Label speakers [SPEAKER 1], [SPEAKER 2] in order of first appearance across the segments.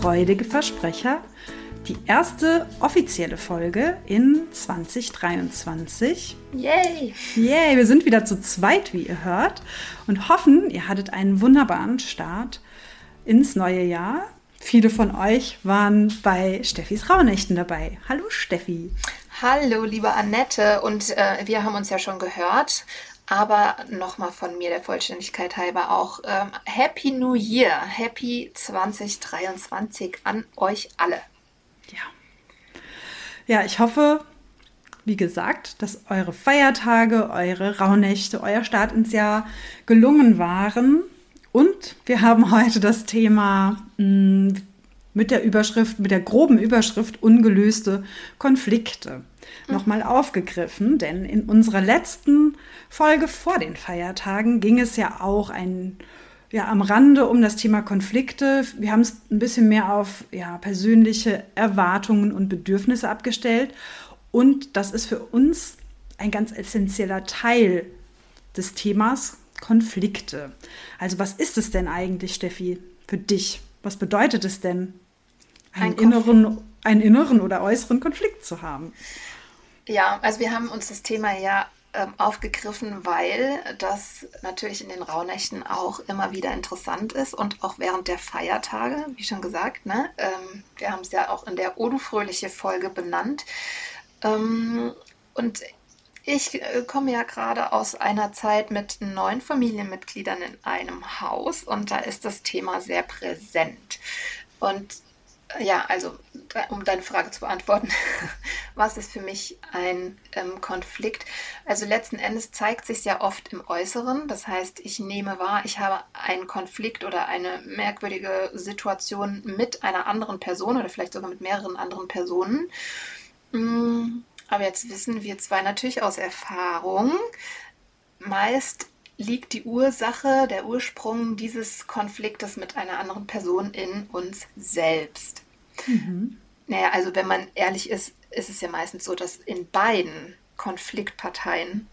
[SPEAKER 1] Freudige Versprecher, die erste offizielle Folge in 2023.
[SPEAKER 2] Yay!
[SPEAKER 1] Yay, wir sind wieder zu zweit, wie ihr hört, und hoffen, ihr hattet einen wunderbaren Start ins neue Jahr. Viele von euch waren bei Steffis Rauhnächten dabei. Hallo Steffi.
[SPEAKER 2] Hallo, liebe Annette. Und äh, wir haben uns ja schon gehört. Aber nochmal von mir der Vollständigkeit halber auch ähm, Happy New Year, Happy 2023 an euch alle.
[SPEAKER 1] Ja. Ja, ich hoffe, wie gesagt, dass eure Feiertage, eure Rauhnächte, euer Start ins Jahr gelungen waren. Und wir haben heute das Thema mh, mm, mit der Überschrift, mit der groben Überschrift ungelöste Konflikte mhm. nochmal aufgegriffen. Denn in unserer letzten Folge vor den Feiertagen ging es ja auch ein ja, am Rande um das Thema Konflikte. Wir haben es ein bisschen mehr auf ja, persönliche Erwartungen und Bedürfnisse abgestellt. Und das ist für uns ein ganz essentieller Teil des Themas Konflikte. Also was ist es denn eigentlich, Steffi, für dich? Was bedeutet es denn, einen, ein inneren, einen inneren oder äußeren Konflikt zu haben?
[SPEAKER 2] Ja, also wir haben uns das Thema ja ähm, aufgegriffen, weil das natürlich in den Rauhnächten auch immer wieder interessant ist und auch während der Feiertage, wie schon gesagt, ne? Ähm, wir haben es ja auch in der Odu Fröhliche Folge benannt. Ähm, und ich äh, komme ja gerade aus einer Zeit mit neun Familienmitgliedern in einem Haus und da ist das Thema sehr präsent. Und ja, also um deine Frage zu beantworten, was ist für mich ein ähm, Konflikt? Also letzten Endes zeigt sich ja oft im Äußeren. Das heißt, ich nehme wahr, ich habe einen Konflikt oder eine merkwürdige Situation mit einer anderen Person oder vielleicht sogar mit mehreren anderen Personen. Mm, aber jetzt wissen wir zwei natürlich aus Erfahrung, meist liegt die Ursache, der Ursprung dieses Konfliktes mit einer anderen Person in uns selbst. Mhm. Naja, also wenn man ehrlich ist, ist es ja meistens so, dass in beiden Konfliktparteien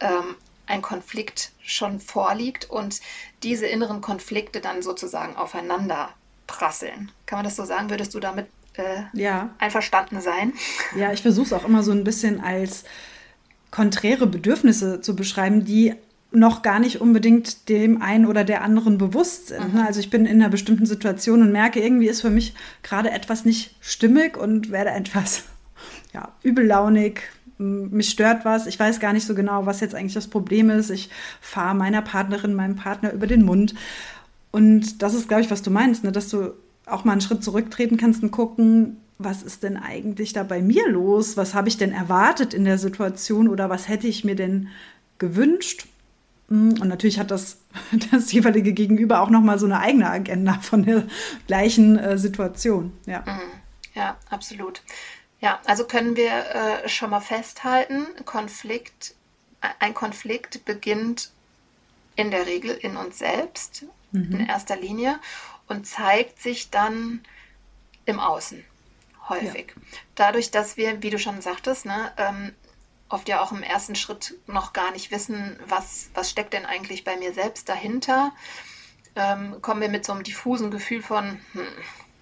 [SPEAKER 2] ähm, ein Konflikt schon vorliegt und diese inneren Konflikte dann sozusagen aufeinander prasseln. Kann man das so sagen? Würdest du damit äh, ja. einverstanden sein?
[SPEAKER 1] Ja, ich versuche es auch immer so ein bisschen als konträre Bedürfnisse zu beschreiben, die noch gar nicht unbedingt dem einen oder der anderen bewusst sind. Mhm. Also ich bin in einer bestimmten Situation und merke, irgendwie ist für mich gerade etwas nicht stimmig und werde etwas ja, übellaunig. Mich stört was. Ich weiß gar nicht so genau, was jetzt eigentlich das Problem ist. Ich fahre meiner Partnerin, meinem Partner über den Mund. Und das ist, glaube ich, was du meinst, ne? dass du auch mal einen Schritt zurücktreten kannst und gucken, was ist denn eigentlich da bei mir los? Was habe ich denn erwartet in der Situation oder was hätte ich mir denn gewünscht? Und natürlich hat das, das jeweilige Gegenüber auch nochmal so eine eigene Agenda von der gleichen äh, Situation. Ja.
[SPEAKER 2] Mhm. ja, absolut. Ja, also können wir äh, schon mal festhalten, Konflikt, ein Konflikt beginnt in der Regel in uns selbst, mhm. in erster Linie, und zeigt sich dann im Außen häufig. Ja. Dadurch, dass wir, wie du schon sagtest, ne, ähm, oft ja auch im ersten Schritt noch gar nicht wissen, was, was steckt denn eigentlich bei mir selbst dahinter, ähm, kommen wir mit so einem diffusen Gefühl von, hm,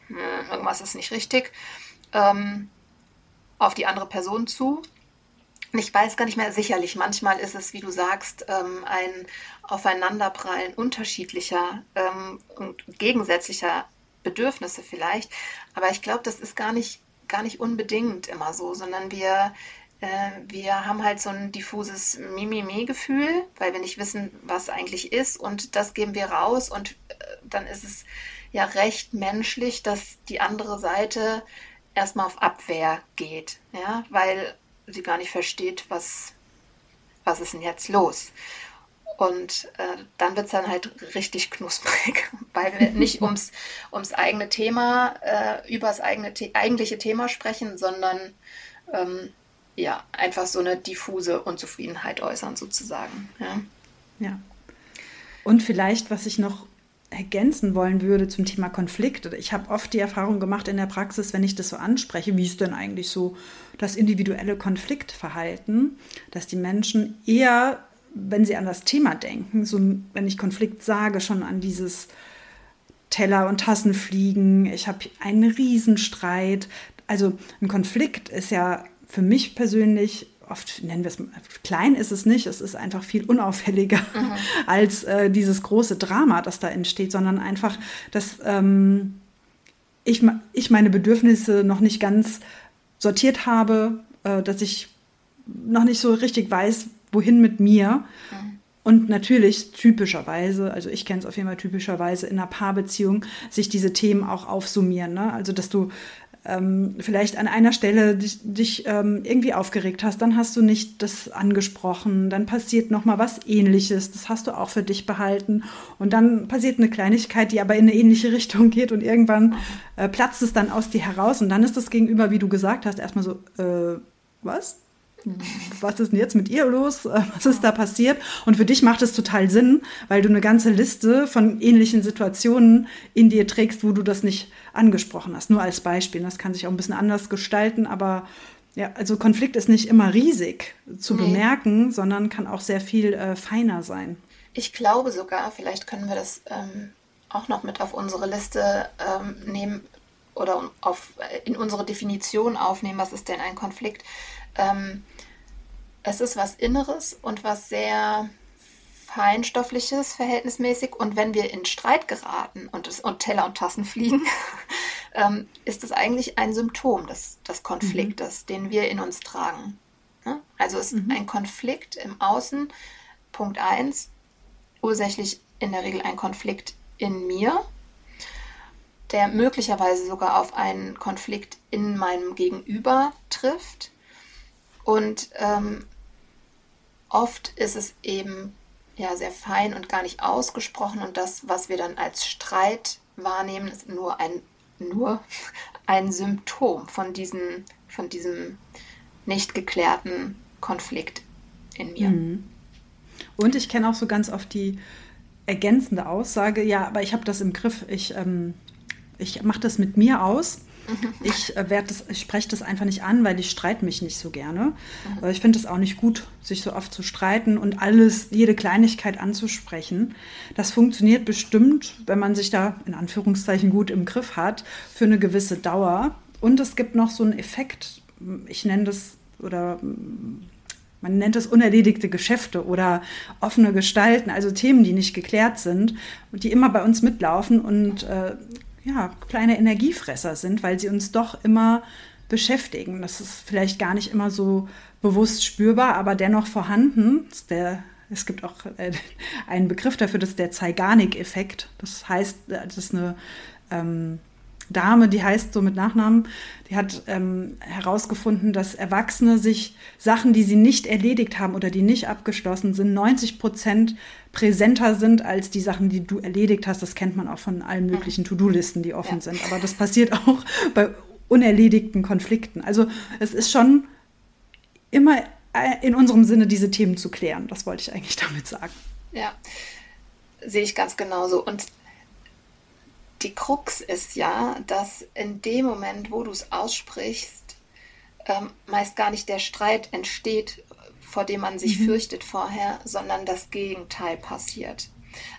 [SPEAKER 2] hm, irgendwas ist nicht richtig, ähm, auf die andere Person zu. Ich weiß gar nicht mehr sicherlich, manchmal ist es, wie du sagst, ähm, ein Aufeinanderprallen unterschiedlicher ähm, und gegensätzlicher Bedürfnisse vielleicht. Aber ich glaube, das ist gar nicht, gar nicht unbedingt immer so, sondern wir, wir haben halt so ein diffuses Mimimi-Gefühl, weil wir nicht wissen, was eigentlich ist und das geben wir raus und äh, dann ist es ja recht menschlich, dass die andere Seite erstmal auf Abwehr geht, ja, weil sie gar nicht versteht, was, was ist denn jetzt los. Und äh, dann wird es dann halt richtig knusprig, weil wir nicht ums, ums eigene Thema, äh, über das eigene The eigentliche Thema sprechen, sondern ähm, ja, einfach so eine diffuse Unzufriedenheit äußern, sozusagen. Ja.
[SPEAKER 1] ja. Und vielleicht, was ich noch ergänzen wollen würde zum Thema Konflikt. Ich habe oft die Erfahrung gemacht in der Praxis, wenn ich das so anspreche, wie ist denn eigentlich so das individuelle Konfliktverhalten, dass die Menschen eher, wenn sie an das Thema denken, so wenn ich Konflikt sage, schon an dieses Teller und Tassen fliegen, ich habe einen Riesenstreit. Also ein Konflikt ist ja für mich persönlich oft nennen wir es, klein ist es nicht, es ist einfach viel unauffälliger mhm. als äh, dieses große Drama, das da entsteht, sondern einfach, dass ähm, ich, ich meine Bedürfnisse noch nicht ganz sortiert habe, äh, dass ich noch nicht so richtig weiß, wohin mit mir. Mhm. Und natürlich typischerweise, also ich kenne es auf jeden Fall typischerweise in einer Paarbeziehung, sich diese Themen auch aufsummieren. Ne? Also dass du ähm, vielleicht an einer Stelle dich, dich ähm, irgendwie aufgeregt hast, dann hast du nicht das angesprochen, dann passiert noch mal was Ähnliches, das hast du auch für dich behalten und dann passiert eine Kleinigkeit, die aber in eine ähnliche Richtung geht und irgendwann äh, platzt es dann aus dir heraus und dann ist das Gegenüber, wie du gesagt hast, erstmal so, äh, was? Was ist denn jetzt mit ihr los? Äh, was ist da passiert? Und für dich macht es total Sinn, weil du eine ganze Liste von ähnlichen Situationen in dir trägst, wo du das nicht angesprochen hast. Nur als Beispiel. Das kann sich auch ein bisschen anders gestalten, aber ja, also Konflikt ist nicht immer riesig zu nee. bemerken, sondern kann auch sehr viel äh, feiner sein.
[SPEAKER 2] Ich glaube sogar, vielleicht können wir das ähm, auch noch mit auf unsere Liste ähm, nehmen oder auf, äh, in unsere Definition aufnehmen, was ist denn ein Konflikt. Ähm, es ist was Inneres und was sehr Feinstoffliches verhältnismäßig. Und wenn wir in Streit geraten und, es, und Teller und Tassen fliegen, ähm, ist es eigentlich ein Symptom des, des Konfliktes, mhm. den wir in uns tragen. Ne? Also ist mhm. ein Konflikt im Außen, Punkt 1, ursächlich in der Regel ein Konflikt in mir, der möglicherweise sogar auf einen Konflikt in meinem Gegenüber trifft. Und ähm, oft ist es eben ja sehr fein und gar nicht ausgesprochen und das, was wir dann als Streit wahrnehmen, ist nur ein nur ein Symptom von diesem von diesem nicht geklärten Konflikt in mir. Mhm.
[SPEAKER 1] Und ich kenne auch so ganz oft die ergänzende Aussage, ja, aber ich habe das im Griff, ich, ähm, ich mache das mit mir aus ich äh, ich spreche das einfach nicht an, weil ich streite mich nicht so gerne. Mhm. Ich finde es auch nicht gut, sich so oft zu streiten und alles, jede Kleinigkeit anzusprechen. Das funktioniert bestimmt, wenn man sich da in Anführungszeichen gut im Griff hat, für eine gewisse Dauer. Und es gibt noch so einen Effekt, ich nenne das oder man nennt es unerledigte Geschäfte oder offene Gestalten, also Themen, die nicht geklärt sind und die immer bei uns mitlaufen und äh, ja, kleine Energiefresser sind, weil sie uns doch immer beschäftigen. Das ist vielleicht gar nicht immer so bewusst spürbar, aber dennoch vorhanden. Der, es gibt auch äh, einen Begriff dafür, das ist der Zeigarnik-Effekt. Das heißt, äh, das ist eine ähm, Dame, die heißt so mit Nachnamen, die hat ähm, herausgefunden, dass Erwachsene sich Sachen, die sie nicht erledigt haben oder die nicht abgeschlossen sind, 90 Prozent präsenter sind als die Sachen, die du erledigt hast. Das kennt man auch von allen möglichen To-Do-Listen, die offen ja. sind. Aber das passiert auch bei unerledigten Konflikten. Also es ist schon immer äh, in unserem Sinne, diese Themen zu klären. Das wollte ich eigentlich damit sagen.
[SPEAKER 2] Ja, sehe ich ganz genauso. Und die Krux ist ja, dass in dem Moment, wo du es aussprichst, ähm, meist gar nicht der Streit entsteht, vor dem man sich mhm. fürchtet vorher, sondern das Gegenteil passiert.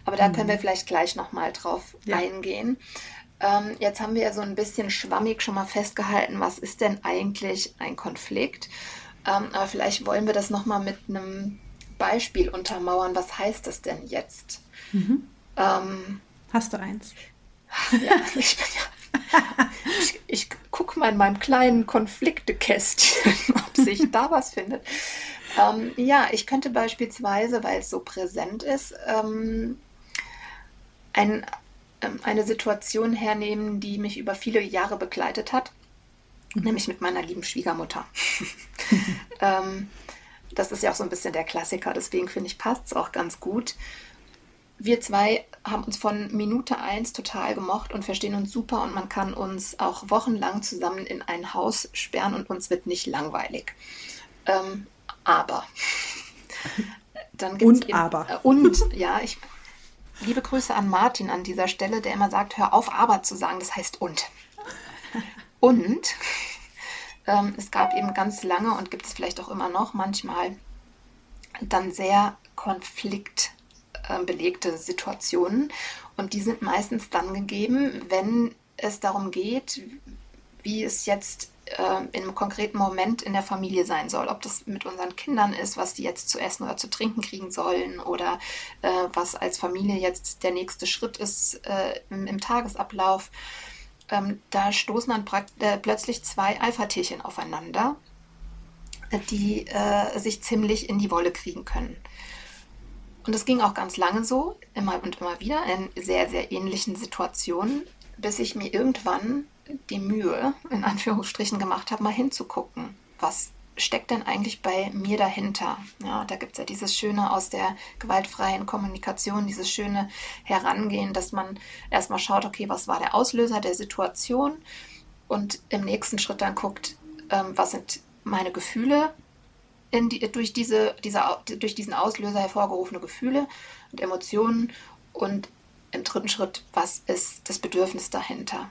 [SPEAKER 2] Aber da mhm. können wir vielleicht gleich nochmal drauf ja. eingehen. Ähm, jetzt haben wir ja so ein bisschen schwammig schon mal festgehalten, was ist denn eigentlich ein Konflikt? Ähm, aber vielleicht wollen wir das nochmal mit einem Beispiel untermauern. Was heißt das denn jetzt?
[SPEAKER 1] Mhm. Ähm, Hast du eins?
[SPEAKER 2] Ja, ich, ich, ich gucke mal in meinem kleinen Konfliktekästchen, ob sich da was findet. Ähm, ja, ich könnte beispielsweise, weil es so präsent ist, ähm, ein, ähm, eine Situation hernehmen, die mich über viele Jahre begleitet hat, mhm. nämlich mit meiner lieben Schwiegermutter. ähm, das ist ja auch so ein bisschen der Klassiker, deswegen finde ich, passt es auch ganz gut. Wir zwei haben uns von Minute eins total gemocht und verstehen uns super und man kann uns auch wochenlang zusammen in ein Haus sperren und uns wird nicht langweilig. Ähm, aber
[SPEAKER 1] dann gibt's und eben, aber
[SPEAKER 2] äh, und ja, ich liebe Grüße an Martin an dieser Stelle, der immer sagt, hör auf, aber zu sagen, das heißt und. Und ähm, es gab eben ganz lange und gibt es vielleicht auch immer noch manchmal dann sehr konfliktbelegte äh, Situationen. Und die sind meistens dann gegeben, wenn es darum geht, wie es jetzt äh, in einem konkreten Moment in der Familie sein soll. Ob das mit unseren Kindern ist, was die jetzt zu essen oder zu trinken kriegen sollen oder äh, was als Familie jetzt der nächste Schritt ist äh, im, im, Tagesablauf. Ähm, da stoßen dann äh, plötzlich zwei Alpha-Tierchen aufeinander, die äh, sich ziemlich in die Wolle kriegen können. Und es ging auch ganz lange so, immer und immer wieder, in sehr, sehr ähnlichen Situationen, bis ich mir irgendwann die Mühe, in Anführungsstrichen, gemacht habe, mal hinzugucken, was steckt denn eigentlich bei mir dahinter? Ja, da gibt es ja dieses Schöne aus der gewaltfreien Kommunikation, dieses schöne Herangehen, dass man erstmal schaut, okay, was war der Auslöser der Situation und im nächsten Schritt dann guckt, ähm, was sind meine Gefühle die, durch, diese, diese, durch diesen Auslöser hervorgerufene Gefühle und Emotionen und im dritten Schritt, was ist das Bedürfnis dahinter?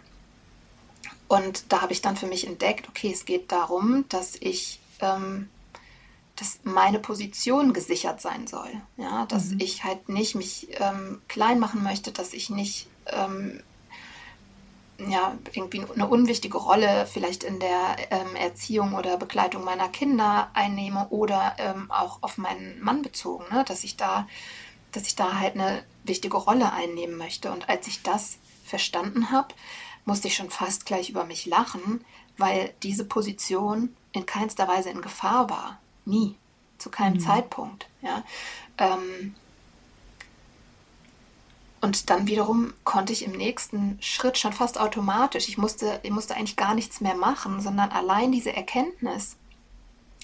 [SPEAKER 2] Und da habe ich dann für mich entdeckt, okay, es geht darum, dass ich, ähm, dass meine Position gesichert sein soll. Ja, dass mhm. ich halt nicht mich ähm, klein machen möchte, dass ich nicht ähm, ja, irgendwie eine unwichtige Rolle vielleicht in der ähm, Erziehung oder Begleitung meiner Kinder einnehme oder ähm, auch auf meinen Mann bezogen, ne? dass ich da, dass ich da halt eine wichtige Rolle einnehmen möchte. Und als ich das verstanden habe, musste ich schon fast gleich über mich lachen, weil diese Position in keinster Weise in Gefahr war. Nie. Zu keinem mhm. Zeitpunkt. Ja. Ähm, und dann wiederum konnte ich im nächsten Schritt schon fast automatisch, ich musste, ich musste eigentlich gar nichts mehr machen, sondern allein diese Erkenntnis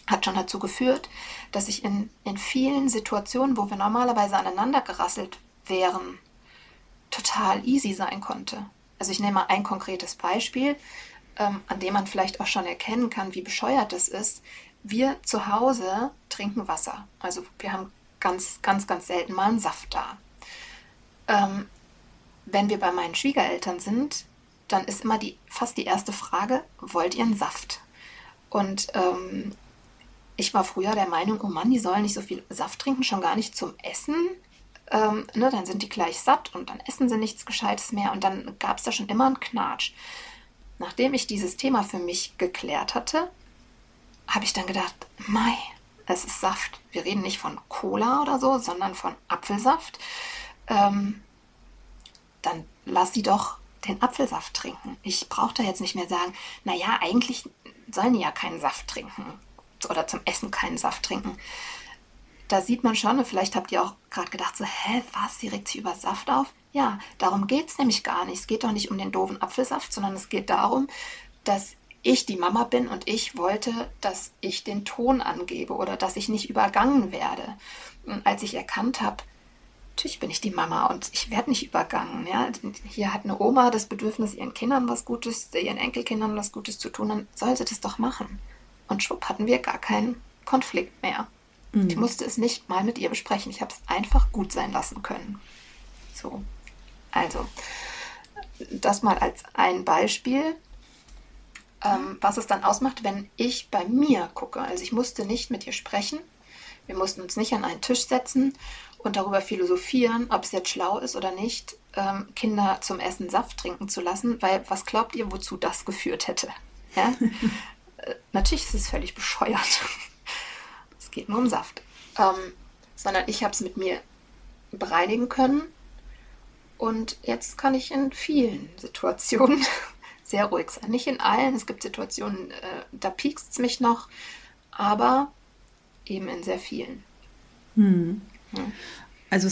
[SPEAKER 2] hat schon dazu geführt, dass ich in, in vielen Situationen, wo wir normalerweise aneinander gerasselt wären, total easy sein konnte. Also ich nehme mal ein konkretes Beispiel, ähm, an dem man vielleicht auch schon erkennen kann, wie bescheuert das ist. Wir zu Hause trinken Wasser. Also wir haben ganz, ganz, ganz selten mal einen Saft da. Ähm, wenn wir bei meinen Schwiegereltern sind, dann ist immer die, fast die erste Frage, wollt ihr einen Saft? Und ähm, ich war früher der Meinung, oh Mann, die sollen nicht so viel Saft trinken, schon gar nicht zum Essen ähm, ne, dann sind die gleich satt und dann essen sie nichts Gescheites mehr und dann gab es da schon immer einen Knatsch. Nachdem ich dieses Thema für mich geklärt hatte, habe ich dann gedacht, Mai, es ist Saft. Wir reden nicht von Cola oder so, sondern von Apfelsaft. Ähm, dann lass sie doch den Apfelsaft trinken. Ich brauche da jetzt nicht mehr sagen, naja, eigentlich sollen die ja keinen Saft trinken oder zum Essen keinen Saft trinken da sieht man schon, und vielleicht habt ihr auch gerade gedacht, so, hä, was, sie regt sich über Saft auf? Ja, darum geht es nämlich gar nicht. Es geht doch nicht um den doofen Apfelsaft, sondern es geht darum, dass ich die Mama bin und ich wollte, dass ich den Ton angebe oder dass ich nicht übergangen werde. Und als ich erkannt habe, natürlich bin ich die Mama und ich werde nicht übergangen. Ja? Hier hat eine Oma das Bedürfnis, ihren Kindern was Gutes, ihren Enkelkindern was Gutes zu tun, dann soll sie das doch machen. Und schwupp hatten wir gar keinen Konflikt mehr. Mhm. Ich musste es nicht mal mit ihr besprechen. Ich habe es einfach gut sein lassen können. So, also, das mal als ein Beispiel, ähm, was es dann ausmacht, wenn ich bei mir gucke. Also ich musste nicht mit ihr sprechen. Wir mussten uns nicht an einen Tisch setzen und darüber philosophieren, ob es jetzt schlau ist oder nicht, ähm, Kinder zum Essen Saft trinken zu lassen, weil was glaubt ihr, wozu das geführt hätte? Ja? äh, natürlich ist es völlig bescheuert es geht nur um Saft. Ähm, sondern ich habe es mit mir bereinigen können. Und jetzt kann ich in vielen Situationen sehr ruhig sein. Nicht in allen, es gibt Situationen, äh, da piekst es mich noch, aber eben in sehr vielen.
[SPEAKER 1] Hm. Ja. Also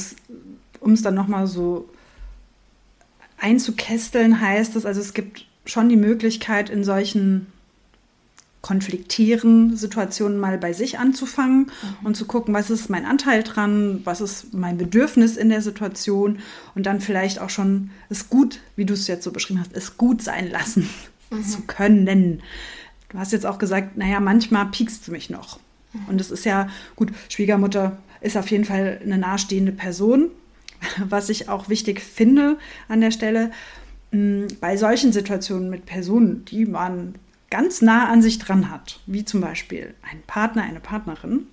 [SPEAKER 1] um es dann nochmal so einzukästeln, heißt es, also es gibt schon die Möglichkeit in solchen konfliktieren, Situationen mal bei sich anzufangen mhm. und zu gucken, was ist mein Anteil dran, was ist mein Bedürfnis in der Situation und dann vielleicht auch schon es gut, wie du es jetzt so beschrieben hast, es gut sein lassen mhm. zu können. Du hast jetzt auch gesagt, naja, manchmal piekst du mich noch. Mhm. Und es ist ja gut, Schwiegermutter ist auf jeden Fall eine nahestehende Person, was ich auch wichtig finde an der Stelle. Bei solchen Situationen mit Personen, die man ganz nah an sich dran hat, wie zum Beispiel ein Partner, eine Partnerin,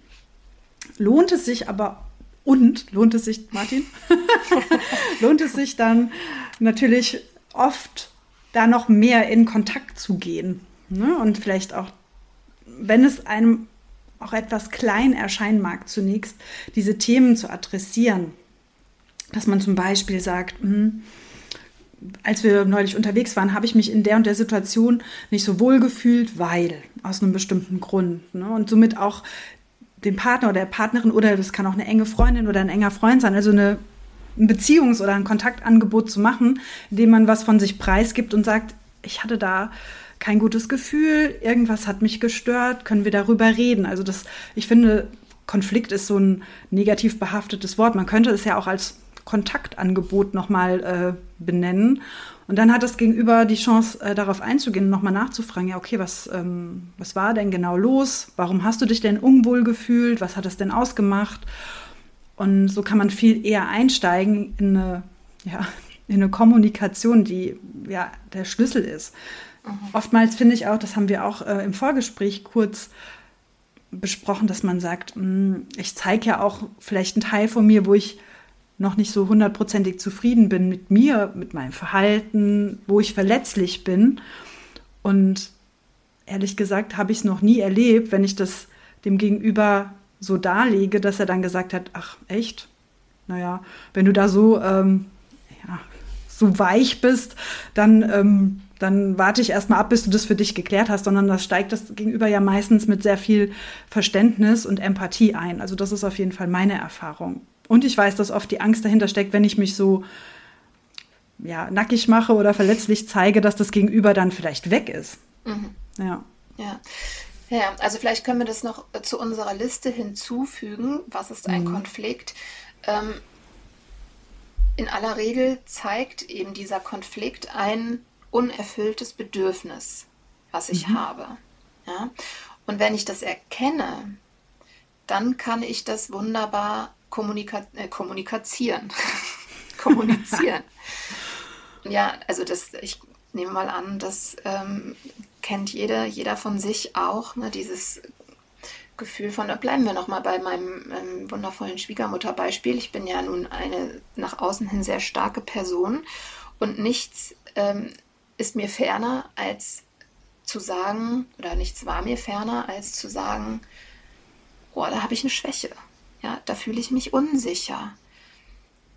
[SPEAKER 1] lohnt es sich aber und lohnt es sich, Martin, lohnt es sich dann natürlich oft da noch mehr in Kontakt zu gehen. Ne? Und vielleicht auch, wenn es einem auch etwas klein erscheinen mag, zunächst diese Themen zu adressieren. Dass man zum Beispiel sagt, mh, hm, als wir neulich unterwegs waren, habe ich mich in der und der Situation nicht so wohl gefühlt, weil aus einem bestimmten Grund. Ne? Und somit auch den Partner oder der Partnerin oder das kann auch eine enge Freundin oder ein enger Freund sein, also eine, ein Beziehungs- oder ein Kontaktangebot zu machen, indem man was von sich preisgibt und sagt, ich hatte da kein gutes Gefühl, irgendwas hat mich gestört, können wir darüber reden. Also das, ich finde, Konflikt ist so ein negativ behaftetes Wort. Man könnte es ja auch als Kontaktangebot nochmal äh, benennen. Und dann hat das Gegenüber die Chance, äh, darauf einzugehen und nochmal nachzufragen, ja, okay, was, ähm, was war denn genau los? Warum hast du dich denn unwohl gefühlt? Was hat es denn ausgemacht? Und so kann man viel eher einsteigen in eine, ja, in eine Kommunikation, die ja der Schlüssel ist. Mhm. Oftmals finde ich auch, das haben wir auch äh, im Vorgespräch kurz besprochen, dass man sagt, mh, hm, ich zeige ja auch vielleicht einen Teil von mir, wo ich noch nicht so hundertprozentig zufrieden bin mit mir, mit meinem Verhalten, wo ich verletzlich bin. Und ehrlich gesagt habe ich es noch nie erlebt, wenn ich das dem Gegenüber so darlege, dass er dann gesagt hat, ach echt? Naja, wenn du da so, ähm, ja, so weich bist, dann, ähm, dann warte ich erstmal ab, bis du das für dich geklärt hast, sondern das steigt das Gegenüber ja meistens mit sehr viel Verständnis und Empathie ein. Also das ist auf jeden Fall meine Erfahrung. Und ich weiß, dass oft die Angst dahinter steckt, wenn ich mich so ja, nackig mache oder verletzlich zeige, dass das Gegenüber dann vielleicht weg ist. Mhm.
[SPEAKER 2] Ja. ja. Ja, also vielleicht können wir das noch zu unserer Liste hinzufügen. Was ist ein mhm. Konflikt? Ähm, in aller Regel zeigt eben dieser Konflikt ein unerfülltes Bedürfnis, was ich mhm. habe. Ja? Und wenn ich das erkenne, dann kann ich das wunderbar Kommunika äh, kommunizieren. kommunizieren. ja, also das, ich nehme mal an, das ähm, kennt jeder, jeder von sich auch, ne, dieses Gefühl von, da bleiben wir nochmal bei meinem ähm, wundervollen Schwiegermutterbeispiel. Ich bin ja nun eine nach außen hin sehr starke Person und nichts ähm, ist mir ferner als zu sagen, oder nichts war mir ferner als zu sagen, oh, da habe ich eine Schwäche. Ja, da fühle ich mich unsicher.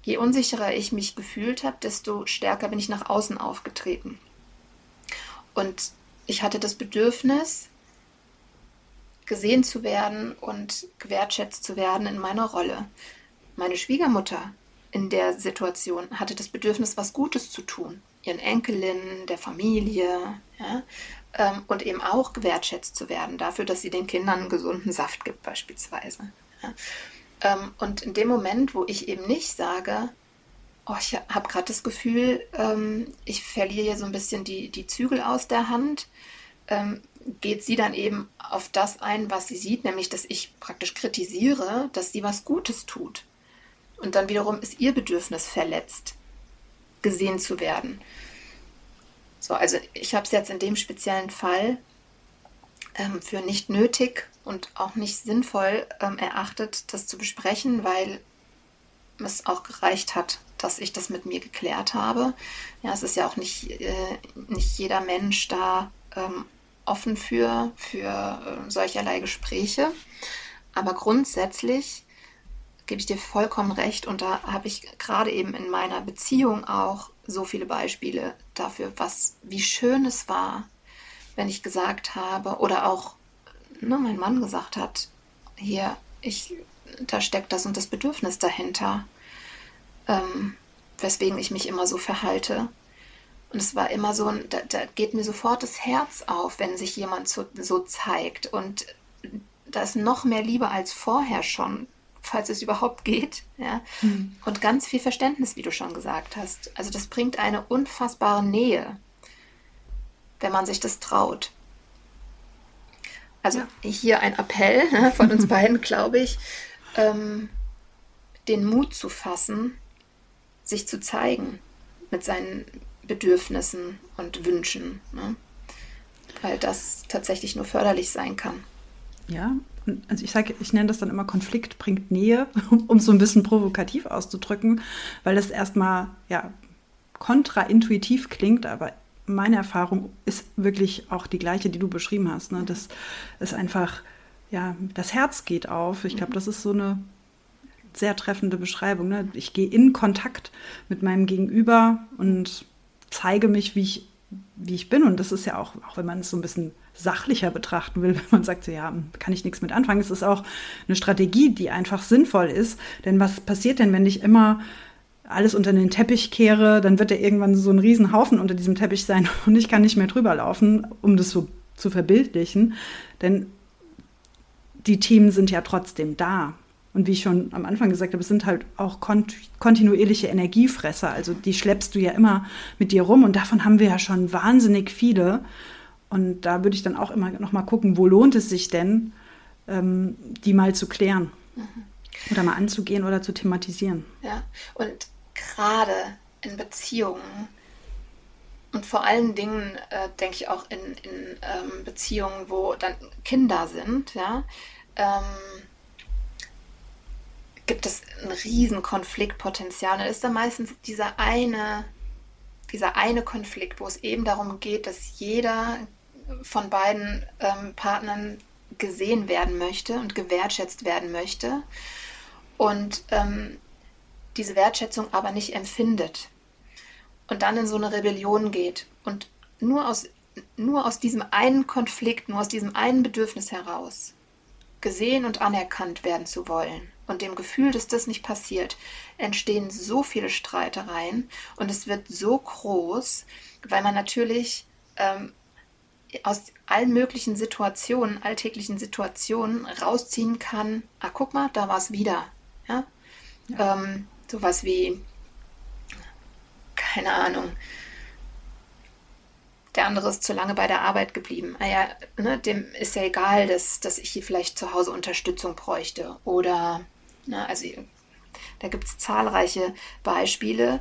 [SPEAKER 2] Je unsicherer ich mich gefühlt habe, desto stärker bin ich nach außen aufgetreten. Und ich hatte das Bedürfnis, gesehen zu werden und gewertschätzt zu werden in meiner Rolle. Meine Schwiegermutter in der Situation hatte das Bedürfnis, was Gutes zu tun, ihren Enkelinnen, der Familie, ja, ähm, und eben auch gewertschätzt zu werden dafür, dass sie den Kindern einen gesunden Saft gibt beispielsweise. Ja. Ähm, und in dem Moment, wo ich eben nicht sage, oh, ich habe gerade das Gefühl, ähm, ich verliere hier so ein bisschen die, die Zügel aus der Hand, ähm, geht sie dann eben auf das ein, was sie sieht, nämlich dass ich praktisch kritisiere, dass sie was Gutes tut. Und dann wiederum ist ihr Bedürfnis verletzt, gesehen zu werden. So, also ich habe es jetzt in dem speziellen Fall ähm, für nicht nötig und auch nicht sinnvoll ähm, erachtet, das zu besprechen, weil es auch gereicht hat, dass ich das mit mir geklärt habe. Ja, es ist ja auch nicht, äh, nicht jeder Mensch da ähm, offen für, für äh, solcherlei Gespräche. Aber grundsätzlich gebe ich dir vollkommen recht und da habe ich gerade eben in meiner Beziehung auch so viele Beispiele dafür, was, wie schön es war, wenn ich gesagt habe oder auch ne, mein Mann gesagt hat, hier, ich, da steckt das und das Bedürfnis dahinter, ähm, weswegen ich mich immer so verhalte. Und es war immer so, da, da geht mir sofort das Herz auf, wenn sich jemand so, so zeigt. Und da ist noch mehr Liebe als vorher schon, falls es überhaupt geht. Ja? Mhm. Und ganz viel Verständnis, wie du schon gesagt hast. Also das bringt eine unfassbare Nähe, wenn man sich das traut. Also ja. hier ein Appell ne, von uns beiden, glaube ich, ähm, den Mut zu fassen, sich zu zeigen mit seinen Bedürfnissen und Wünschen. Ne? Weil das tatsächlich nur förderlich sein kann.
[SPEAKER 1] Ja, also ich sage, ich nenne das dann immer Konflikt bringt Nähe, um so ein bisschen provokativ auszudrücken, weil das erstmal ja kontraintuitiv klingt, aber meine Erfahrung ist wirklich auch die gleiche, die du beschrieben hast. Ne? Das ist einfach, ja, das Herz geht auf. Ich glaube, das ist so eine sehr treffende Beschreibung. Ne? Ich gehe in Kontakt mit meinem Gegenüber und zeige mich, wie ich, wie ich bin. Und das ist ja auch, auch wenn man es so ein bisschen sachlicher betrachten will, wenn man sagt, so, ja, kann ich nichts mit anfangen. Es ist auch eine Strategie, die einfach sinnvoll ist. Denn was passiert denn, wenn ich immer alles unter den Teppich kehre, dann wird er irgendwann so ein Riesenhaufen unter diesem Teppich sein und ich kann nicht mehr drüber laufen, um das so zu verbildlichen. Denn die Themen sind ja trotzdem da. Und wie ich schon am Anfang gesagt habe, es sind halt auch kont kontinuierliche Energiefresser. Also die schleppst du ja immer mit dir rum und davon haben wir ja schon wahnsinnig viele. Und da würde ich dann auch immer noch mal gucken, wo lohnt es sich denn, ähm, die mal zu klären mhm. oder mal anzugehen oder zu thematisieren.
[SPEAKER 2] Ja, und gerade in Beziehungen und vor allen Dingen äh, denke ich auch in, in ähm, Beziehungen, wo dann Kinder sind, ja, ähm, gibt es ein riesen Konfliktpotenzial. Und ist da meistens dieser eine, dieser eine Konflikt, wo es eben darum geht, dass jeder von beiden ähm, Partnern gesehen werden möchte und gewertschätzt werden möchte. Und ähm, diese Wertschätzung aber nicht empfindet und dann in so eine Rebellion geht und nur aus, nur aus diesem einen Konflikt, nur aus diesem einen Bedürfnis heraus gesehen und anerkannt werden zu wollen und dem Gefühl, dass das nicht passiert, entstehen so viele Streitereien und es wird so groß, weil man natürlich ähm, aus allen möglichen Situationen, alltäglichen Situationen rausziehen kann, ah, guck mal, da war es wieder. Ja? ja. Ähm, Sowas wie, keine Ahnung, der andere ist zu lange bei der Arbeit geblieben. Ah ja, ne, dem ist ja egal, dass, dass ich hier vielleicht zu Hause Unterstützung bräuchte. Oder, ne, also da gibt es zahlreiche Beispiele.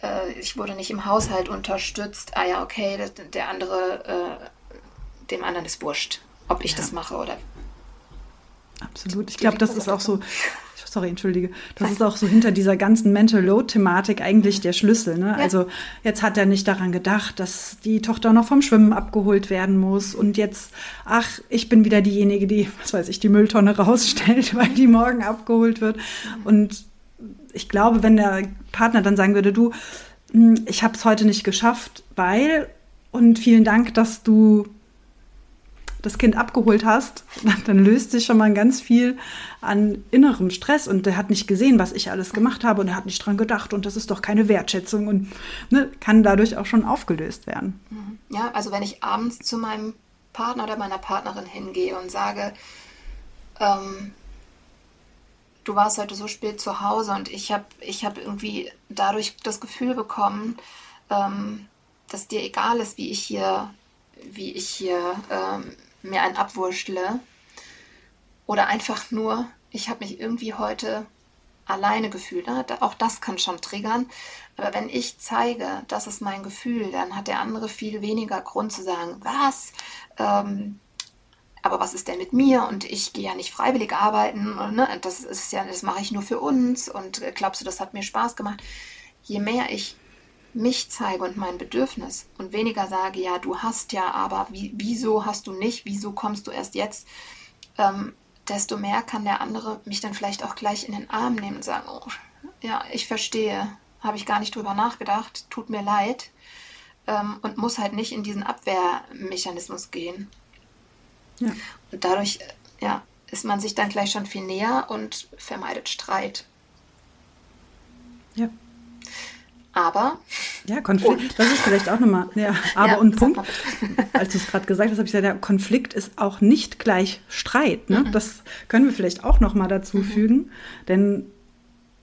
[SPEAKER 2] Äh, ich wurde nicht im Haushalt unterstützt. Ah ja, okay, der, der andere, äh, dem anderen ist wurscht, ob ich ja. das mache oder.
[SPEAKER 1] Absolut. Ich glaube, das ist auch so sorry, entschuldige. Das ist auch so hinter dieser ganzen Mental Load-Thematik eigentlich der Schlüssel. Ne? Ja. Also jetzt hat er nicht daran gedacht, dass die Tochter noch vom Schwimmen abgeholt werden muss. Und jetzt, ach, ich bin wieder diejenige, die, was weiß ich, die Mülltonne rausstellt, weil die morgen abgeholt wird. Und ich glaube, wenn der Partner dann sagen würde, du, hm, ich habe es heute nicht geschafft, weil und vielen Dank, dass du das Kind abgeholt hast, dann löst sich schon mal ganz viel an innerem Stress und der hat nicht gesehen, was ich alles gemacht habe und er hat nicht dran gedacht und das ist doch keine Wertschätzung und ne, kann dadurch auch schon aufgelöst werden.
[SPEAKER 2] Mhm. Ja, also wenn ich abends zu meinem Partner oder meiner Partnerin hingehe und sage, ähm, du warst heute so spät zu Hause und ich habe ich hab irgendwie dadurch das Gefühl bekommen, ähm, dass dir egal ist, wie ich hier, wie ich hier ähm, mir einen abwurschtle. Oder einfach nur, ich habe mich irgendwie heute alleine gefühlt. Ne? Auch das kann schon triggern. Aber wenn ich zeige, das ist mein Gefühl, dann hat der andere viel weniger Grund zu sagen, was? Ähm, aber was ist denn mit mir? Und ich gehe ja nicht freiwillig arbeiten. Ne? Das ist ja, das mache ich nur für uns. Und glaubst du, das hat mir Spaß gemacht? Je mehr ich mich zeige und mein Bedürfnis und weniger sage, ja, du hast ja, aber wie, wieso hast du nicht, wieso kommst du erst jetzt, ähm, desto mehr kann der andere mich dann vielleicht auch gleich in den Arm nehmen und sagen, oh, ja, ich verstehe, habe ich gar nicht drüber nachgedacht, tut mir leid ähm, und muss halt nicht in diesen Abwehrmechanismus gehen. Ja. Und dadurch, ja, ist man sich dann gleich schon viel näher und vermeidet Streit.
[SPEAKER 1] Ja.
[SPEAKER 2] Aber.
[SPEAKER 1] Ja, Konflikt, und. das ist vielleicht auch nochmal. Ja, aber ja, und Punkt. Als du es gerade gesagt hast, habe ich gesagt, ja, Konflikt ist auch nicht gleich Streit. Ne? Mhm. Das können wir vielleicht auch nochmal dazu mhm. fügen. Denn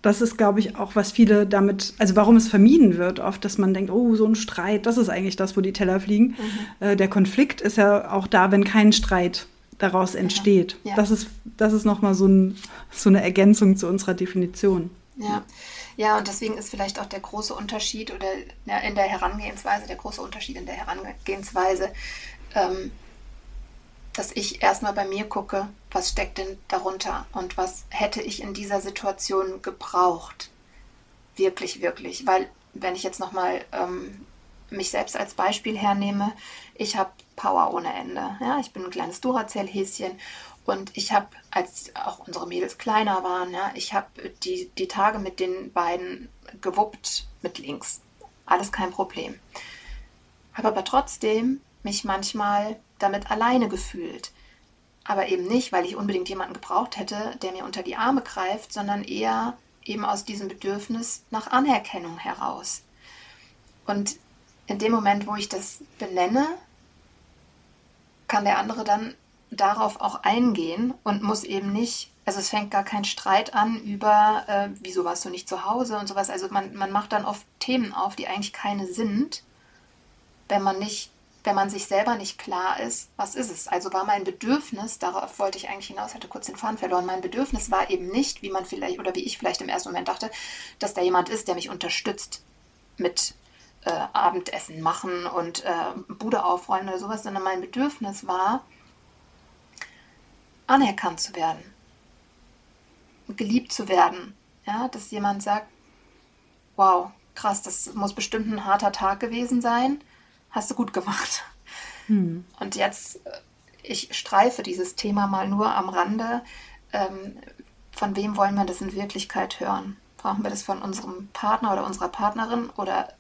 [SPEAKER 1] das ist, glaube ich, auch, was viele damit, also warum es vermieden wird, oft, dass man denkt, oh, so ein Streit, das ist eigentlich das, wo die Teller fliegen. Mhm. Äh, der Konflikt ist ja auch da, wenn kein Streit daraus entsteht. Ja. Das ist, das ist nochmal so, ein, so eine Ergänzung zu unserer Definition.
[SPEAKER 2] Ja. Ja, und deswegen ist vielleicht auch der große Unterschied oder ja, in der Herangehensweise, der große Unterschied in der Herangehensweise, ähm, dass ich erstmal bei mir gucke, was steckt denn darunter und was hätte ich in dieser Situation gebraucht. Wirklich, wirklich. Weil, wenn ich jetzt nochmal ähm, mich selbst als Beispiel hernehme, ich habe Power ohne Ende. Ja, ich bin ein kleines Duracell-Häschen und ich habe, als auch unsere Mädels kleiner waren, ja, ich habe die, die Tage mit den beiden gewuppt mit links. Alles kein Problem. Habe aber trotzdem mich manchmal damit alleine gefühlt. Aber eben nicht, weil ich unbedingt jemanden gebraucht hätte, der mir unter die Arme greift, sondern eher eben aus diesem Bedürfnis nach Anerkennung heraus. Und in dem Moment, wo ich das benenne, kann der andere dann darauf auch eingehen und muss eben nicht, also es fängt gar kein Streit an über, äh, wieso warst du nicht zu Hause und sowas. Also man, man macht dann oft Themen auf, die eigentlich keine sind, wenn man nicht, wenn man sich selber nicht klar ist, was ist es. Also war mein Bedürfnis, darauf wollte ich eigentlich hinaus, hatte kurz den Faden verloren, mein Bedürfnis war eben nicht, wie man vielleicht oder wie ich vielleicht im ersten Moment dachte, dass da jemand ist, der mich unterstützt mit äh, Abendessen machen und äh, Bude aufräumen oder sowas, sondern mein Bedürfnis war, anerkannt zu werden, geliebt zu werden. Ja, dass jemand sagt, wow, krass, das muss bestimmt ein harter Tag gewesen sein, hast du gut gemacht. Hm. Und jetzt, äh, ich streife dieses Thema mal nur am Rande. Ähm, von wem wollen wir das in Wirklichkeit hören? Brauchen wir das von unserem Partner oder unserer Partnerin oder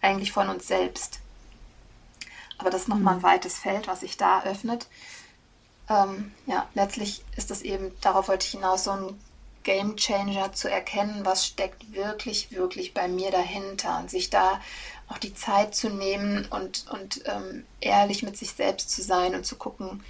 [SPEAKER 2] eigentlich von uns selbst? Aber das ist nochmal ein hm. weites Feld, was sich da öffnet ähm, ja, letztlich ist es eben, darauf wollte ich hinaus, so ein Game Changer zu erkennen, was steckt wirklich, wirklich bei mir dahinter und sich da auch die Zeit zu nehmen und, und ähm, ehrlich mit sich selbst zu sein und zu gucken,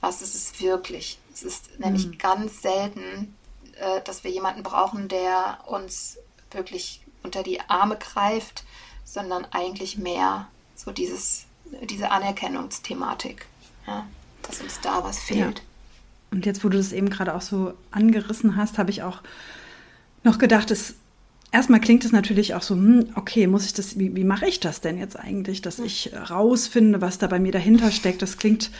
[SPEAKER 2] was ist es wirklich. Es ist nämlich mhm. ganz selten, äh, dass wir jemanden brauchen, der uns wirklich unter die Arme greift, sondern eigentlich mehr so dieses, diese Anerkennungsthematik. Ja dass uns da was fehlt. Ja.
[SPEAKER 1] Und jetzt, wo du das eben gerade auch so angerissen hast, habe ich auch noch gedacht, es erstmal klingt es natürlich auch so, hm, okay, muss ich das, wie, wie mache ich das denn jetzt eigentlich, dass ich rausfinde, was da bei mir dahinter steckt? Das klingt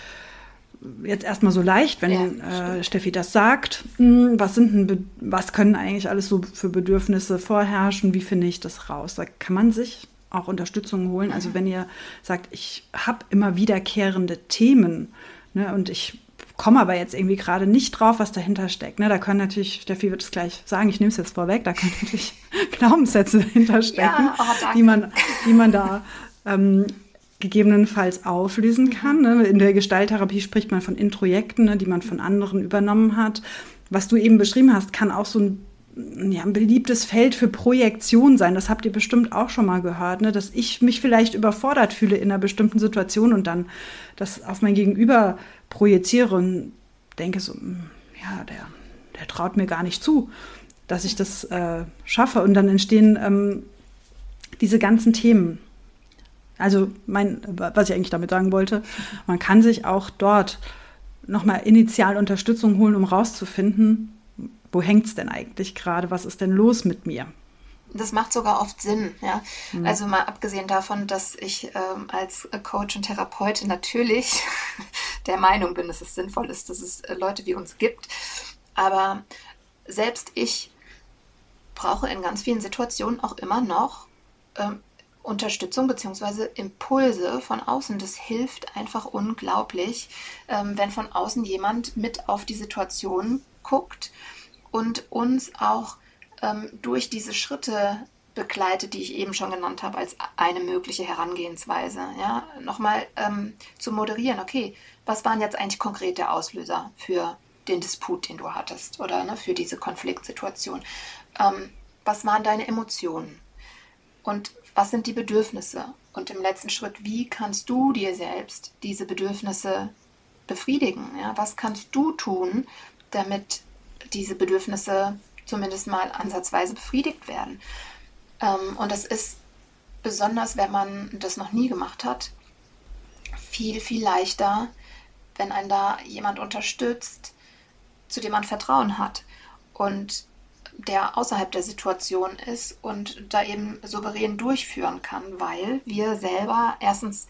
[SPEAKER 1] jetzt erstmal so leicht, wenn ja, äh, Steffi das sagt. Hm, was sind denn, was können eigentlich alles so für Bedürfnisse vorherrschen? Wie finde ich das raus? Da kann man sich auch Unterstützung holen. Also wenn ihr sagt, ich habe immer wiederkehrende Themen, Ne? Und ich komme aber jetzt irgendwie gerade nicht drauf, was dahinter steckt. Ne? Da können natürlich, Steffi wird es gleich sagen, ich nehme es jetzt vorweg, da können natürlich Glaubenssätze dahinter stecken, ja, oh, die, man, die man da ähm, gegebenenfalls auflösen kann. Ne? In der Gestalttherapie spricht man von Introjekten, ne, die man von anderen übernommen hat. Was du eben beschrieben hast, kann auch so ein ja, ein beliebtes Feld für Projektion sein. Das habt ihr bestimmt auch schon mal gehört, ne? dass ich mich vielleicht überfordert fühle in einer bestimmten Situation und dann das auf mein Gegenüber projiziere und denke so, hm, ja, der, der traut mir gar nicht zu, dass ich das äh, schaffe. Und dann entstehen ähm, diese ganzen Themen. Also mein, was ich eigentlich damit sagen wollte, man kann sich auch dort nochmal initial Unterstützung holen, um rauszufinden, wo hängt es denn eigentlich gerade? Was ist denn los mit mir?
[SPEAKER 2] Das macht sogar oft Sinn, ja. Mhm. Also mal abgesehen davon, dass ich ähm, als Coach und Therapeutin natürlich der Meinung bin, dass es sinnvoll ist, dass es äh, Leute wie uns gibt. Aber selbst ich brauche in ganz vielen Situationen auch immer noch ähm, Unterstützung bzw. Impulse von außen. Das hilft einfach unglaublich, ähm, wenn von außen jemand mit auf die Situation guckt und uns auch ähm, durch diese Schritte begleitet, die ich eben schon genannt habe, als eine mögliche Herangehensweise. Ja? Nochmal ähm, zu moderieren, okay, was waren jetzt eigentlich konkrete Auslöser für den Disput, den du hattest oder ne, für diese Konfliktsituation? Ähm, was waren deine Emotionen? und was sind die Bedürfnisse? Und im letzten Schritt, wie kannst du dir selbst diese Bedürfnisse befriedigen? Ja? Was kannst du tun, damit diese Bedürfnisse zumindest mal ansatzweise befriedigt werden? Ähm, und das ist besonders, wenn man das noch nie gemacht hat, viel, viel leichter, wenn einen da jemand unterstützt, zu dem man Vertrauen hat und der außerhalb der Situation ist und da eben souverän durchführen kann, weil wir selber erstens,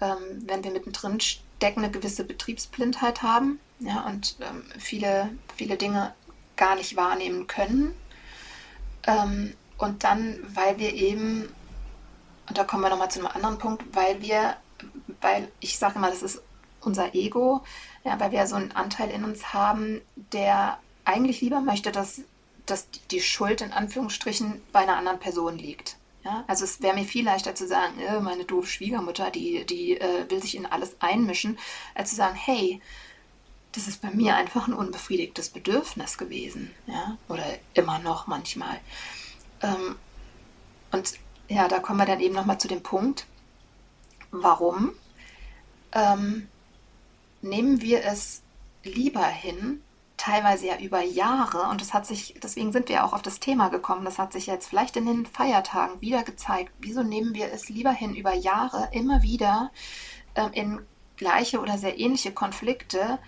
[SPEAKER 2] ähm, wenn wir mittendrin stecken, eine gewisse Betriebsblindheit haben ja, und ähm, viele, viele Dinge gar nicht wahrnehmen können. Ähm, und dann, weil wir eben, und da kommen wir nochmal zu einem anderen Punkt, weil wir, weil ich sage immer, das ist unser Ego, ja, weil wir so einen Anteil in uns haben, der eigentlich lieber möchte, dass, dass die Schuld in Anführungsstrichen bei einer anderen Person liegt. Ja, also es wäre mir viel leichter zu sagen, äh, meine doofe Schwiegermutter, die, die äh, will sich in alles einmischen, als zu sagen, hey, das ist bei mir einfach ein unbefriedigtes Bedürfnis gewesen. Ja? Oder immer noch manchmal. Ähm, und ja, da kommen wir dann eben nochmal zu dem Punkt, warum ähm, nehmen wir es lieber hin, teilweise ja über Jahre, und das hat sich, deswegen sind wir auch auf das Thema gekommen, das hat sich jetzt vielleicht in den Feiertagen wieder gezeigt, wieso nehmen wir es lieber hin, über Jahre immer wieder ähm, in gleiche oder sehr ähnliche Konflikte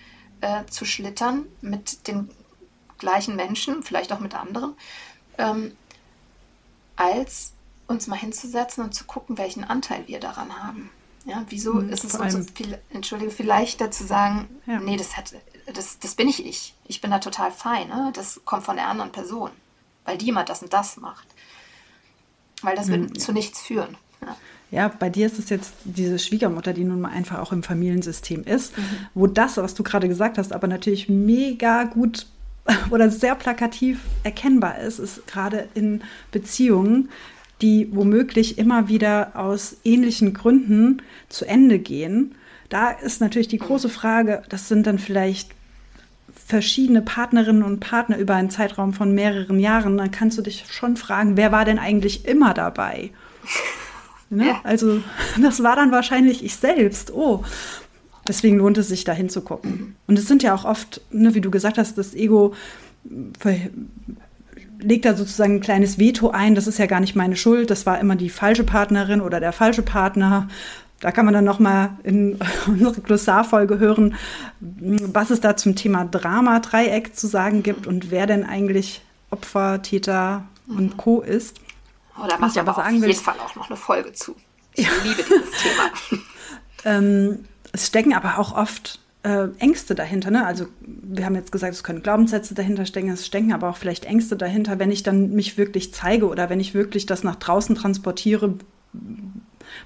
[SPEAKER 2] äh, zu schlittern mit den gleichen Menschen, vielleicht auch mit anderen, ähm, als uns mal hinzusetzen und zu gucken, welchen Anteil wir daran haben. Ja, wieso mhm, ist es uns so viel, entschuldige, viel leichter zu sagen, ja. nee, das, hat, das, das bin ich ich. Ich bin da total fein. Ne? Das kommt von der anderen Person, weil die immer das und das macht. Weil das mhm. wird zu nichts führen.
[SPEAKER 1] Ja. Ja, bei dir ist es jetzt diese Schwiegermutter, die nun mal einfach auch im Familiensystem ist, mhm. wo das, was du gerade gesagt hast, aber natürlich mega gut oder sehr plakativ erkennbar ist, ist gerade in Beziehungen, die womöglich immer wieder aus ähnlichen Gründen zu Ende gehen. Da ist natürlich die große Frage, das sind dann vielleicht verschiedene Partnerinnen und Partner über einen Zeitraum von mehreren Jahren, dann kannst du dich schon fragen, wer war denn eigentlich immer dabei? Ne? Ja. Also das war dann wahrscheinlich ich selbst. Oh, deswegen lohnt es sich, da hinzugucken. Mhm. Und es sind ja auch oft, ne, wie du gesagt hast, das Ego legt da sozusagen ein kleines Veto ein. Das ist ja gar nicht meine Schuld. Das war immer die falsche Partnerin oder der falsche Partner. Da kann man dann noch mal in unsere Glossarfolge hören, was es da zum Thema Drama-Dreieck zu sagen gibt und wer denn eigentlich Opfer, Täter und Co. ist.
[SPEAKER 2] Oh, da macht ja aber sagen auf jeden Fall auch noch eine Folge zu. Ich ja. liebe dieses Thema.
[SPEAKER 1] ähm, es stecken aber auch oft äh, Ängste dahinter. Ne? Also wir haben jetzt gesagt, es können Glaubenssätze dahinter stecken, es stecken aber auch vielleicht Ängste dahinter, wenn ich dann mich wirklich zeige oder wenn ich wirklich das nach draußen transportiere,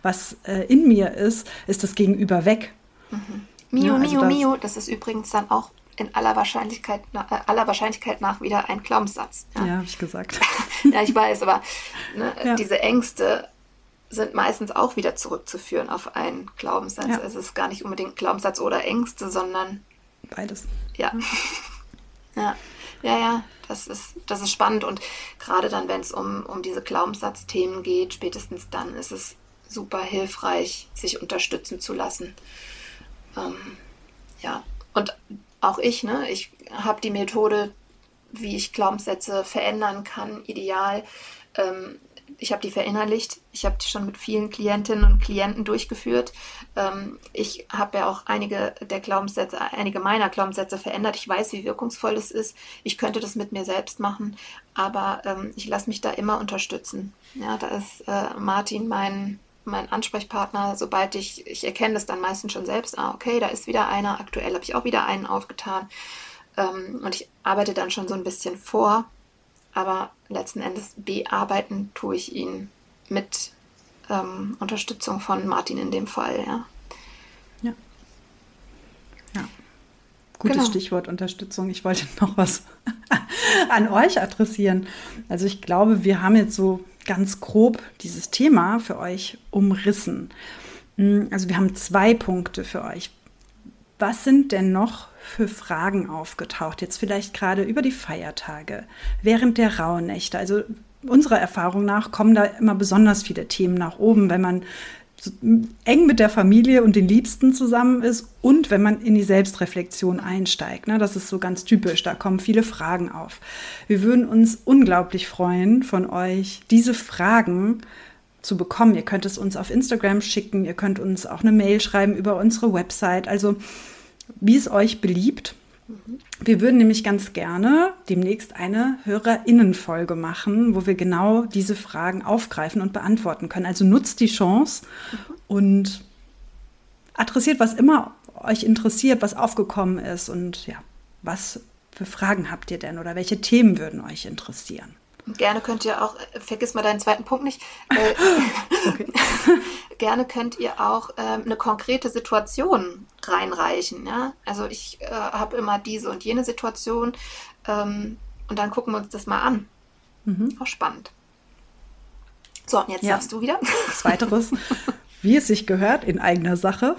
[SPEAKER 1] was äh, in mir ist, ist das Gegenüber weg.
[SPEAKER 2] Mhm. Mio, ja, also Mio, Mio, das ist übrigens dann auch in aller Wahrscheinlichkeit, äh, aller Wahrscheinlichkeit nach wieder ein Glaubenssatz.
[SPEAKER 1] Ja, ja habe ich gesagt.
[SPEAKER 2] ja, ich weiß, aber ne, ja. diese Ängste sind meistens auch wieder zurückzuführen auf einen Glaubenssatz. Ja. Es ist gar nicht unbedingt Glaubenssatz oder Ängste, sondern
[SPEAKER 1] beides.
[SPEAKER 2] Ja. ja. Ja, ja, das ist, das ist spannend. Und gerade dann, wenn es um, um diese Glaubenssatzthemen geht, spätestens dann ist es super hilfreich, sich unterstützen zu lassen. Ähm, ja, und auch ich, ne, ich habe die Methode, wie ich Glaubenssätze verändern kann, ideal. Ähm, ich habe die verinnerlicht. Ich habe die schon mit vielen Klientinnen und Klienten durchgeführt. Ähm, ich habe ja auch einige der Glaubenssätze, einige meiner Glaubenssätze verändert. Ich weiß, wie wirkungsvoll das ist. Ich könnte das mit mir selbst machen, aber ähm, ich lasse mich da immer unterstützen. Ja, da ist äh, Martin mein mein Ansprechpartner, sobald ich, ich erkenne das dann meistens schon selbst, ah, okay, da ist wieder einer, aktuell habe ich auch wieder einen aufgetan. Ähm, und ich arbeite dann schon so ein bisschen vor, aber letzten Endes bearbeiten tue ich ihn mit ähm, Unterstützung von Martin in dem Fall, ja.
[SPEAKER 1] Ja. Ja. Gutes genau. Stichwort Unterstützung. Ich wollte noch was an euch adressieren. Also ich glaube, wir haben jetzt so ganz grob dieses Thema für euch umrissen. Hm, also wir haben zwei Punkte für euch. Was sind denn noch für Fragen aufgetaucht? Jetzt vielleicht gerade über die Feiertage, während der Rauhnächte. Also unserer Erfahrung nach kommen da immer besonders viele Themen nach oben, wenn man eng mit der Familie und den Liebsten zusammen ist und wenn man in die Selbstreflexion einsteigt. Ne? Das ist so ganz typisch, da kommen viele Fragen auf. Wir würden uns unglaublich freuen, von euch diese Fragen zu bekommen. Ihr könnt es uns auf Instagram schicken, ihr könnt uns auch eine Mail schreiben über unsere Website, also wie es euch beliebt. Wir würden nämlich ganz gerne demnächst eine Hörerinnenfolge machen, wo wir genau diese Fragen aufgreifen und beantworten können. Also nutzt die Chance und adressiert, was immer euch interessiert, was aufgekommen ist und ja, was für Fragen habt ihr denn oder welche Themen würden euch interessieren?
[SPEAKER 2] Gerne könnt ihr auch, vergiss mal deinen zweiten Punkt nicht, äh, gerne könnt ihr auch äh, eine konkrete Situation reinreichen. Ja? Also ich äh, habe immer diese und jene Situation ähm, und dann gucken wir uns das mal an. Mhm. Auch spannend. So, und jetzt ja. darfst du wieder.
[SPEAKER 1] Zweiteres, wie es sich gehört, in eigener Sache.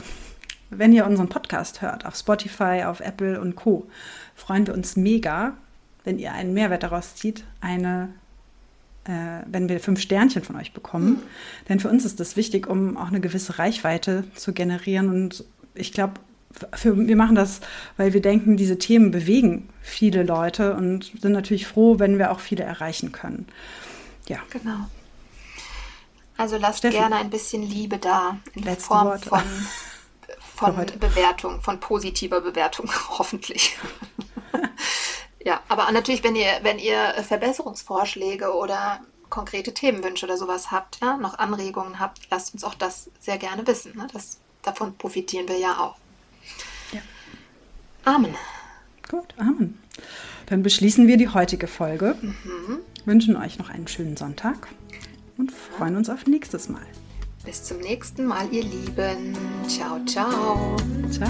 [SPEAKER 1] Wenn ihr unseren Podcast hört, auf Spotify, auf Apple und Co., freuen wir uns mega, wenn ihr einen Mehrwert daraus zieht, eine, äh, wenn wir fünf Sternchen von euch bekommen. Mhm. Denn für uns ist das wichtig, um auch eine gewisse Reichweite zu generieren. Und ich glaube, wir machen das, weil wir denken, diese Themen bewegen viele Leute und sind natürlich froh, wenn wir auch viele erreichen können. Ja.
[SPEAKER 2] Genau. Also lasst Steffi, gerne ein bisschen Liebe da in Form Worte. von, von Bewertung, von positiver Bewertung, hoffentlich. Ja, aber natürlich, wenn ihr, wenn ihr Verbesserungsvorschläge oder konkrete Themenwünsche oder sowas habt, ja, noch Anregungen habt, lasst uns auch das sehr gerne wissen. Ne? Das, davon profitieren wir ja auch. Ja. Amen.
[SPEAKER 1] Gut, Amen. Dann beschließen wir die heutige Folge. Mhm. Wünschen euch noch einen schönen Sonntag und freuen uns auf nächstes Mal.
[SPEAKER 2] Bis zum nächsten Mal, ihr Lieben. Ciao, ciao.
[SPEAKER 1] Ciao.